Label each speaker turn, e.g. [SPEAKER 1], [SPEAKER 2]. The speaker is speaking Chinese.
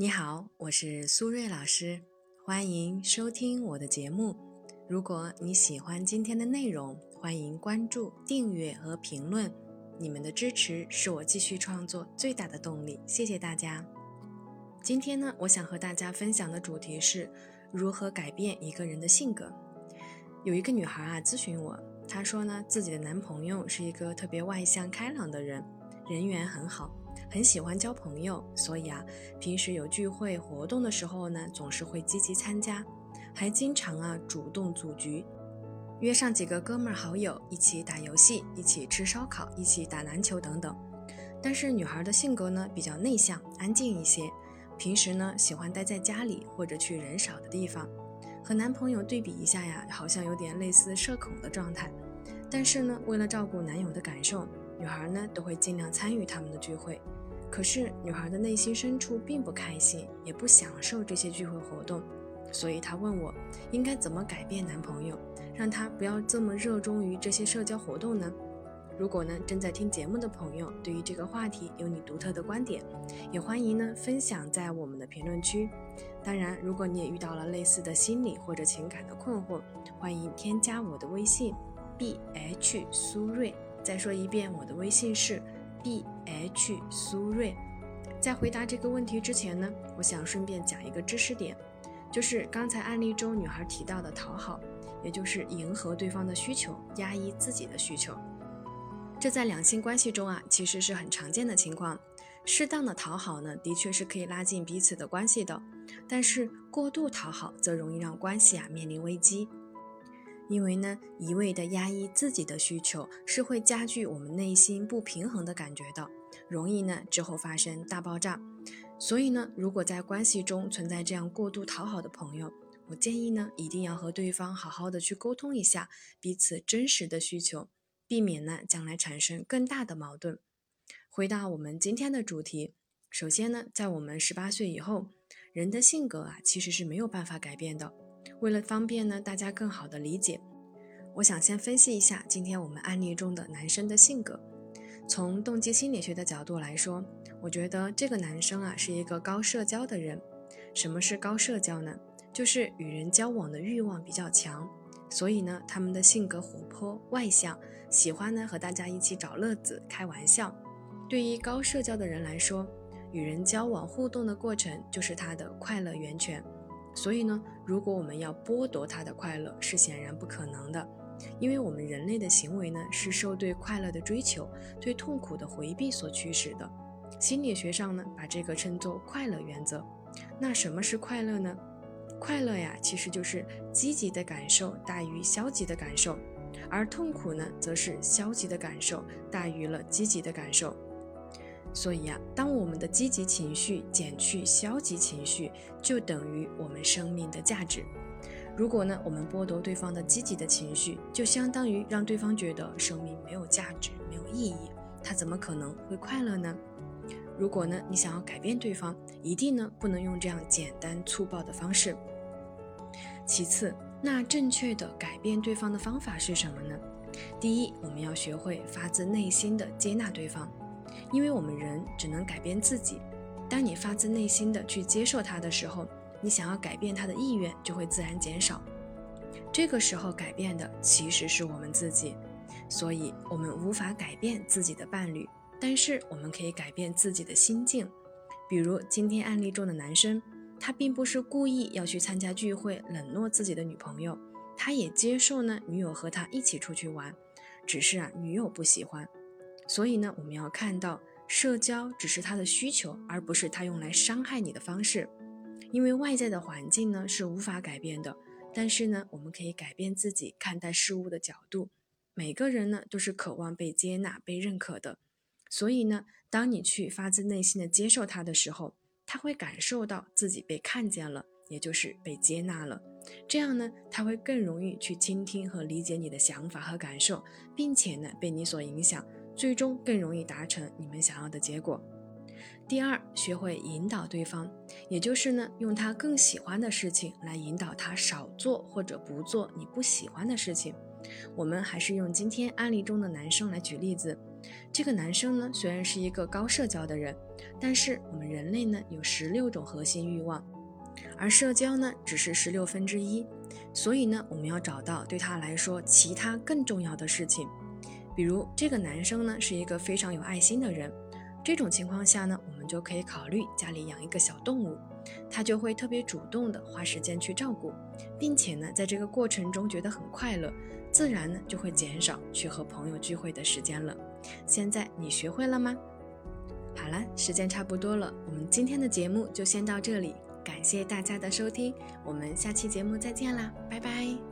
[SPEAKER 1] 你好，我是苏瑞老师，欢迎收听我的节目。如果你喜欢今天的内容，欢迎关注、订阅和评论。你们的支持是我继续创作最大的动力，谢谢大家。今天呢，我想和大家分享的主题是如何改变一个人的性格。有一个女孩啊咨询我，她说呢，自己的男朋友是一个特别外向开朗的人，人缘很好，很喜欢交朋友，所以啊，平时有聚会活动的时候呢，总是会积极参加，还经常啊主动组局，约上几个哥们儿好友一起打游戏，一起吃烧烤，一起打篮球等等。但是女孩的性格呢比较内向，安静一些，平时呢喜欢待在家里或者去人少的地方。和男朋友对比一下呀，好像有点类似社恐的状态。但是呢，为了照顾男友的感受，女孩呢都会尽量参与他们的聚会。可是女孩的内心深处并不开心，也不享受这些聚会活动。所以她问我，应该怎么改变男朋友，让他不要这么热衷于这些社交活动呢？如果呢正在听节目的朋友，对于这个话题有你独特的观点，也欢迎呢分享在我们的评论区。当然，如果你也遇到了类似的心理或者情感的困惑，欢迎添加我的微信 b h 苏瑞。再说一遍，我的微信是 b h 苏瑞。在回答这个问题之前呢，我想顺便讲一个知识点，就是刚才案例中女孩提到的讨好，也就是迎合对方的需求，压抑自己的需求。这在两性关系中啊，其实是很常见的情况。适当的讨好呢，的确是可以拉近彼此的关系的。但是过度讨好则容易让关系啊面临危机，因为呢一味的压抑自己的需求是会加剧我们内心不平衡的感觉的，容易呢之后发生大爆炸。所以呢，如果在关系中存在这样过度讨好的朋友，我建议呢一定要和对方好好的去沟通一下彼此真实的需求，避免呢将来产生更大的矛盾。回到我们今天的主题，首先呢，在我们十八岁以后。人的性格啊，其实是没有办法改变的。为了方便呢，大家更好的理解，我想先分析一下今天我们案例中的男生的性格。从动机心理学的角度来说，我觉得这个男生啊是一个高社交的人。什么是高社交呢？就是与人交往的欲望比较强，所以呢，他们的性格活泼外向，喜欢呢和大家一起找乐子、开玩笑。对于高社交的人来说，与人交往互动的过程就是他的快乐源泉，所以呢，如果我们要剥夺他的快乐，是显然不可能的，因为我们人类的行为呢是受对快乐的追求、对痛苦的回避所驱使的。心理学上呢，把这个称作快乐原则。那什么是快乐呢？快乐呀，其实就是积极的感受大于消极的感受，而痛苦呢，则是消极的感受大于了积极的感受。所以呀，当我们的积极情绪减去消极情绪，就等于我们生命的价值。如果呢，我们剥夺对方的积极的情绪，就相当于让对方觉得生命没有价值、没有意义，他怎么可能会快乐呢？如果呢，你想要改变对方，一定呢不能用这样简单粗暴的方式。其次，那正确的改变对方的方法是什么呢？第一，我们要学会发自内心的接纳对方。因为我们人只能改变自己，当你发自内心的去接受他的时候，你想要改变他的意愿就会自然减少。这个时候改变的其实是我们自己，所以我们无法改变自己的伴侣，但是我们可以改变自己的心境。比如今天案例中的男生，他并不是故意要去参加聚会冷落自己的女朋友，他也接受呢女友和他一起出去玩，只是啊女友不喜欢。所以呢，我们要看到社交只是他的需求，而不是他用来伤害你的方式。因为外在的环境呢是无法改变的，但是呢，我们可以改变自己看待事物的角度。每个人呢都是渴望被接纳、被认可的。所以呢，当你去发自内心的接受他的时候，他会感受到自己被看见了，也就是被接纳了。这样呢，他会更容易去倾听和理解你的想法和感受，并且呢，被你所影响。最终更容易达成你们想要的结果。第二，学会引导对方，也就是呢，用他更喜欢的事情来引导他少做或者不做你不喜欢的事情。我们还是用今天案例中的男生来举例子。这个男生呢，虽然是一个高社交的人，但是我们人类呢有十六种核心欲望，而社交呢只是十六分之一。所以呢，我们要找到对他来说其他更重要的事情。比如这个男生呢是一个非常有爱心的人，这种情况下呢，我们就可以考虑家里养一个小动物，他就会特别主动的花时间去照顾，并且呢，在这个过程中觉得很快乐，自然呢就会减少去和朋友聚会的时间了。现在你学会了吗？好了，时间差不多了，我们今天的节目就先到这里，感谢大家的收听，我们下期节目再见啦，拜拜。